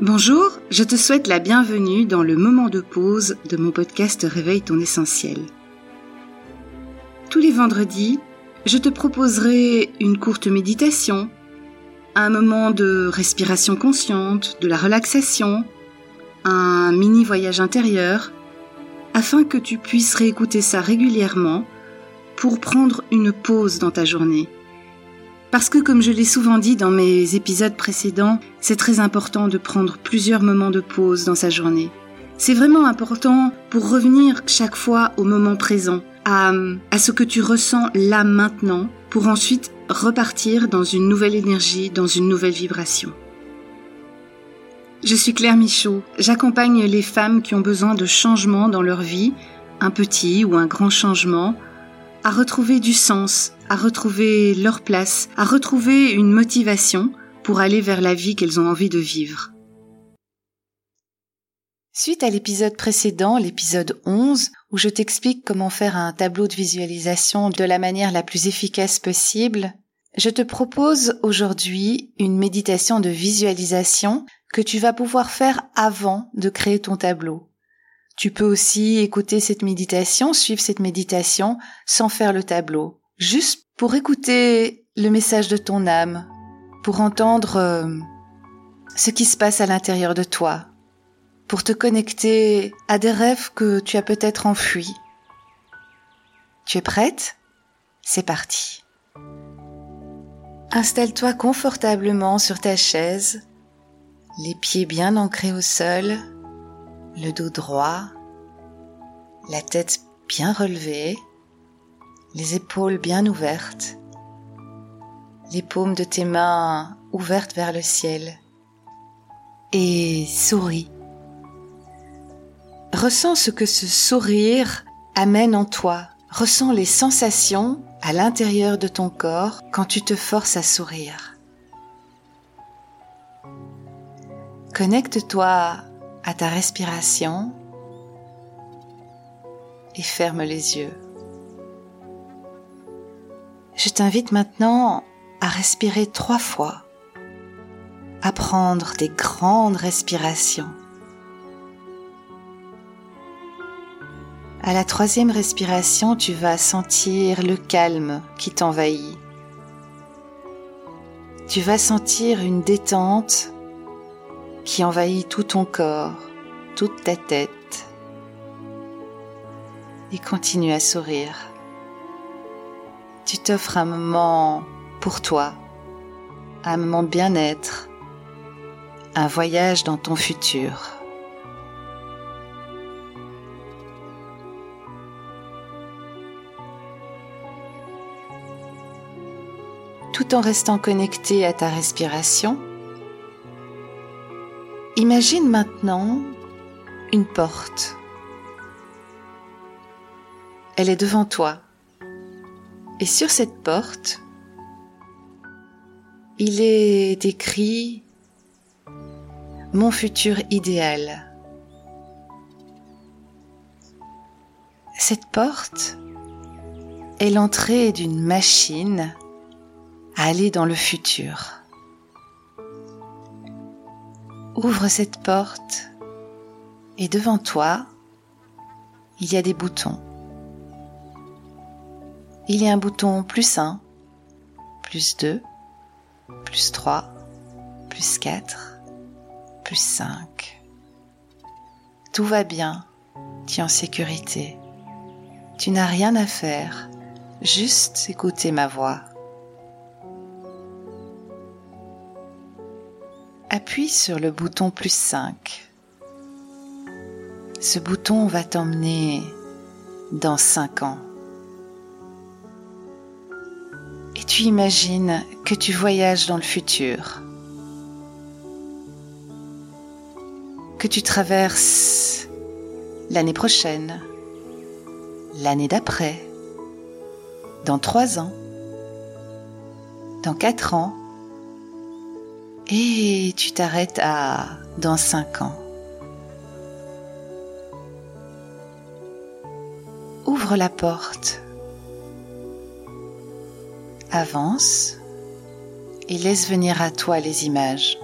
Bonjour, je te souhaite la bienvenue dans le moment de pause de mon podcast Réveille ton essentiel. Tous les vendredis, je te proposerai une courte méditation, un moment de respiration consciente, de la relaxation, un mini voyage intérieur, afin que tu puisses réécouter ça régulièrement pour prendre une pause dans ta journée. Parce que comme je l'ai souvent dit dans mes épisodes précédents, c'est très important de prendre plusieurs moments de pause dans sa journée. C'est vraiment important pour revenir chaque fois au moment présent, à, à ce que tu ressens là maintenant, pour ensuite repartir dans une nouvelle énergie, dans une nouvelle vibration. Je suis Claire Michaud. J'accompagne les femmes qui ont besoin de changements dans leur vie, un petit ou un grand changement, à retrouver du sens, à retrouver leur place, à retrouver une motivation pour aller vers la vie qu'elles ont envie de vivre. Suite à l'épisode précédent, l'épisode 11, où je t'explique comment faire un tableau de visualisation de la manière la plus efficace possible, je te propose aujourd'hui une méditation de visualisation que tu vas pouvoir faire avant de créer ton tableau. Tu peux aussi écouter cette méditation, suivre cette méditation sans faire le tableau, juste pour écouter le message de ton âme, pour entendre euh, ce qui se passe à l'intérieur de toi, pour te connecter à des rêves que tu as peut-être enfuis. Tu es prête? C'est parti. Installe-toi confortablement sur ta chaise les pieds bien ancrés au sol, le dos droit, la tête bien relevée, les épaules bien ouvertes, les paumes de tes mains ouvertes vers le ciel et souris. Ressens ce que ce sourire amène en toi. Ressens les sensations à l'intérieur de ton corps quand tu te forces à sourire. Connecte-toi à ta respiration et ferme les yeux. Je t'invite maintenant à respirer trois fois, à prendre des grandes respirations. À la troisième respiration, tu vas sentir le calme qui t'envahit. Tu vas sentir une détente qui envahit tout ton corps, toute ta tête. Et continue à sourire. Tu t'offres un moment pour toi, un moment bien-être, un voyage dans ton futur. Tout en restant connecté à ta respiration, Imagine maintenant une porte. Elle est devant toi. Et sur cette porte, il est écrit Mon futur idéal. Cette porte est l'entrée d'une machine à aller dans le futur. Ouvre cette porte et devant toi, il y a des boutons. Il y a un bouton plus 1, plus 2, plus 3, plus 4, plus 5. Tout va bien, tu es en sécurité. Tu n'as rien à faire, juste écouter ma voix. Appuie sur le bouton plus 5. Ce bouton va t'emmener dans 5 ans. Et tu imagines que tu voyages dans le futur. Que tu traverses l'année prochaine, l'année d'après, dans 3 ans, dans 4 ans, et tu t'arrêtes à dans cinq ans. Ouvre la porte, avance et laisse venir à toi les images.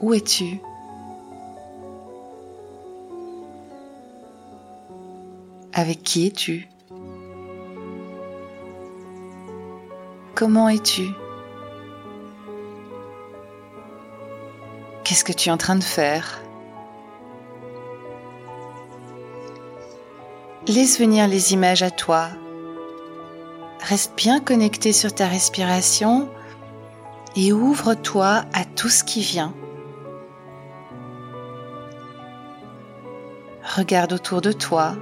Où es-tu? Avec qui es-tu? Comment es-tu? Qu'est-ce que tu es en train de faire? Laisse venir les images à toi. Reste bien connecté sur ta respiration et ouvre-toi à tout ce qui vient. Regarde autour de toi.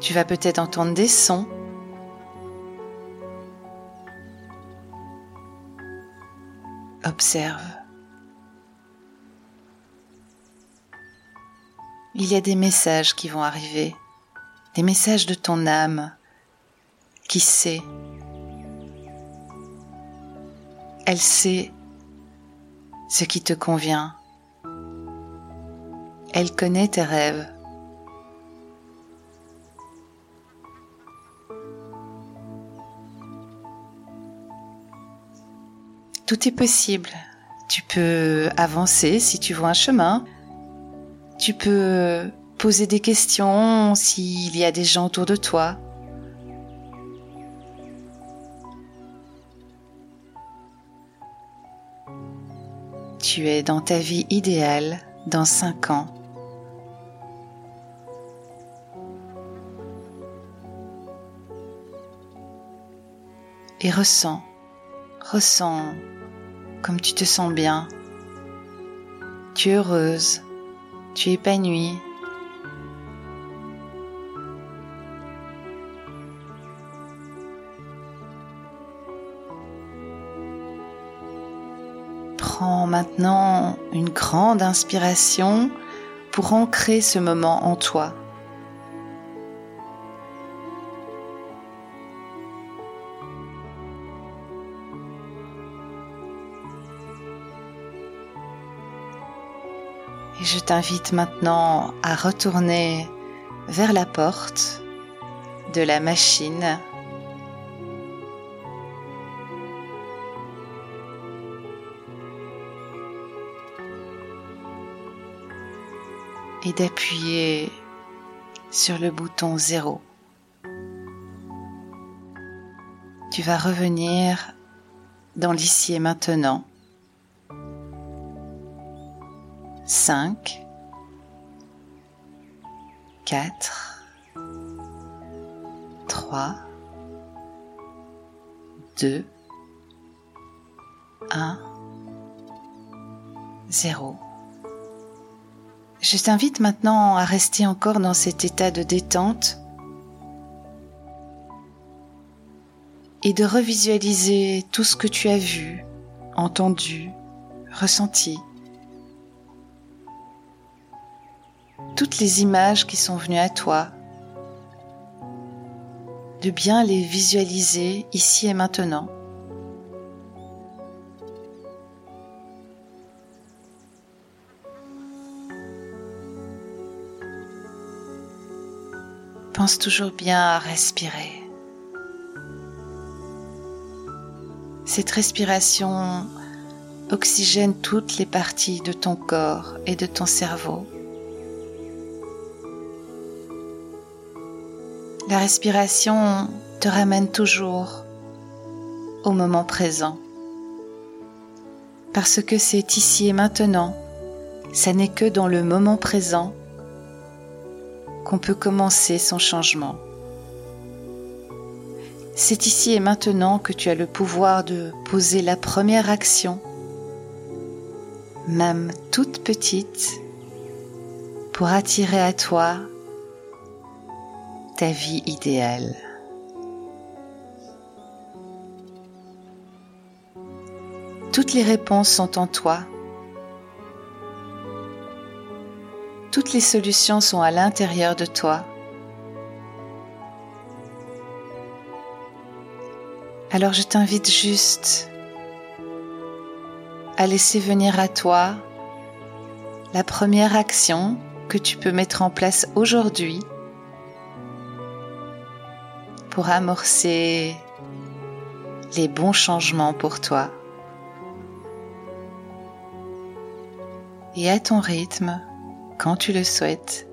Tu vas peut-être entendre des sons. Observe. Il y a des messages qui vont arriver, des messages de ton âme qui sait? Elle sait ce qui te convient. Elle connaît tes rêves. Tout est possible. Tu peux avancer si tu vois un chemin. Tu peux poser des questions s'il y a des gens autour de toi. Tu es dans ta vie idéale dans cinq ans. Et ressens, ressens comme tu te sens bien. Tu es heureuse, tu es épanouie. Prends maintenant une grande inspiration pour ancrer ce moment en toi. Je t'invite maintenant à retourner vers la porte de la machine. Et d'appuyer sur le bouton 0. Tu vas revenir dans l'ici et maintenant. 5, 4, 3, 2, 1, 0. Je t'invite maintenant à rester encore dans cet état de détente et de revisualiser tout ce que tu as vu, entendu, ressenti. Toutes les images qui sont venues à toi, de bien les visualiser ici et maintenant. Pense toujours bien à respirer. Cette respiration oxygène toutes les parties de ton corps et de ton cerveau. La respiration te ramène toujours au moment présent. Parce que c'est ici et maintenant, ça n'est que dans le moment présent qu'on peut commencer son changement. C'est ici et maintenant que tu as le pouvoir de poser la première action, même toute petite, pour attirer à toi vie idéale. Toutes les réponses sont en toi. Toutes les solutions sont à l'intérieur de toi. Alors je t'invite juste à laisser venir à toi la première action que tu peux mettre en place aujourd'hui pour amorcer les bons changements pour toi. Et à ton rythme, quand tu le souhaites,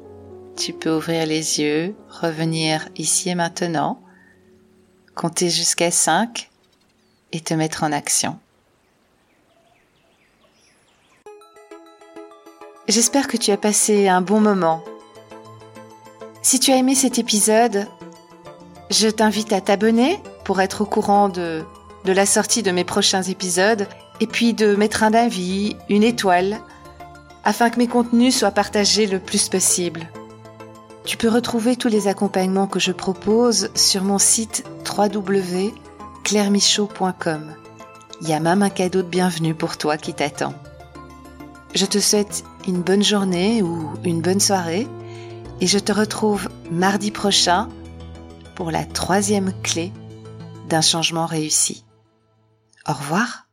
tu peux ouvrir les yeux, revenir ici et maintenant, compter jusqu'à 5 et te mettre en action. J'espère que tu as passé un bon moment. Si tu as aimé cet épisode, je t'invite à t'abonner pour être au courant de, la sortie de mes prochains épisodes et puis de mettre un avis, une étoile, afin que mes contenus soient partagés le plus possible. Tu peux retrouver tous les accompagnements que je propose sur mon site www.clairemichaud.com. Il y a même un cadeau de bienvenue pour toi qui t'attend. Je te souhaite une bonne journée ou une bonne soirée et je te retrouve mardi prochain pour la troisième clé d'un changement réussi. Au revoir.